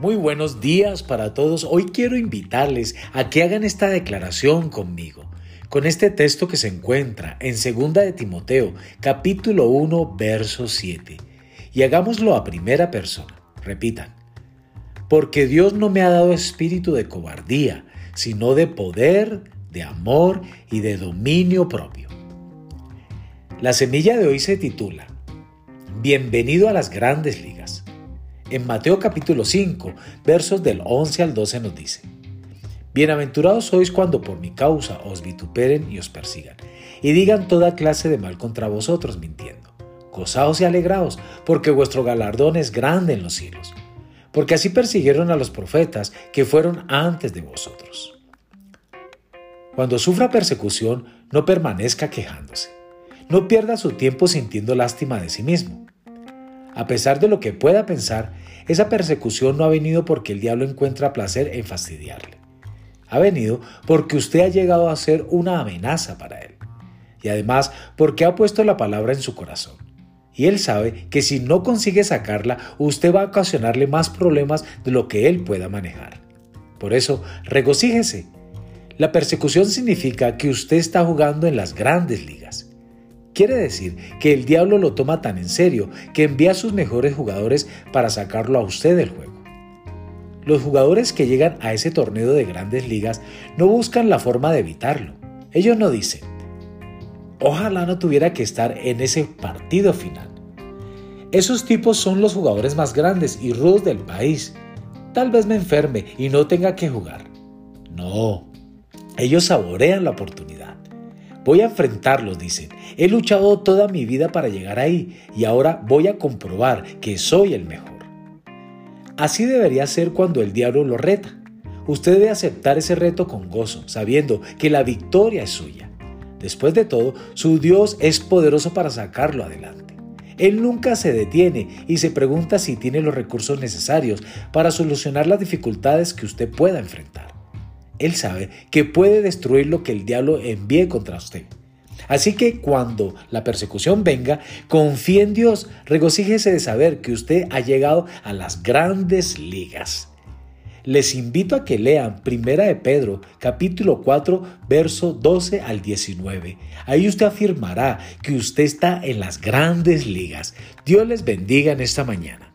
Muy buenos días para todos. Hoy quiero invitarles a que hagan esta declaración conmigo, con este texto que se encuentra en 2 de Timoteo, capítulo 1, verso 7. Y hagámoslo a primera persona. Repitan. Porque Dios no me ha dado espíritu de cobardía, sino de poder, de amor y de dominio propio. La semilla de hoy se titula Bienvenido a las grandes ligas. En Mateo capítulo 5, versos del 11 al 12 nos dice, Bienaventurados sois cuando por mi causa os vituperen y os persigan, y digan toda clase de mal contra vosotros mintiendo. Gozaos y alegraos, porque vuestro galardón es grande en los cielos, porque así persiguieron a los profetas que fueron antes de vosotros. Cuando sufra persecución, no permanezca quejándose. No pierda su tiempo sintiendo lástima de sí mismo. A pesar de lo que pueda pensar, esa persecución no ha venido porque el diablo encuentra placer en fastidiarle. Ha venido porque usted ha llegado a ser una amenaza para él. Y además porque ha puesto la palabra en su corazón. Y él sabe que si no consigue sacarla, usted va a ocasionarle más problemas de lo que él pueda manejar. Por eso, regocíjese. La persecución significa que usted está jugando en las grandes ligas. Quiere decir que el diablo lo toma tan en serio que envía a sus mejores jugadores para sacarlo a usted del juego. Los jugadores que llegan a ese torneo de grandes ligas no buscan la forma de evitarlo. Ellos no dicen, ojalá no tuviera que estar en ese partido final. Esos tipos son los jugadores más grandes y rudos del país. Tal vez me enferme y no tenga que jugar. No, ellos saborean la oportunidad. Voy a enfrentarlos, dicen. He luchado toda mi vida para llegar ahí y ahora voy a comprobar que soy el mejor. Así debería ser cuando el diablo lo reta. Usted debe aceptar ese reto con gozo, sabiendo que la victoria es suya. Después de todo, su Dios es poderoso para sacarlo adelante. Él nunca se detiene y se pregunta si tiene los recursos necesarios para solucionar las dificultades que usted pueda enfrentar. Él sabe que puede destruir lo que el diablo envíe contra usted. Así que cuando la persecución venga, confíe en Dios, regocíjese de saber que usted ha llegado a las grandes ligas. Les invito a que lean Primera de Pedro, capítulo 4, verso 12 al 19. Ahí usted afirmará que usted está en las grandes ligas. Dios les bendiga en esta mañana.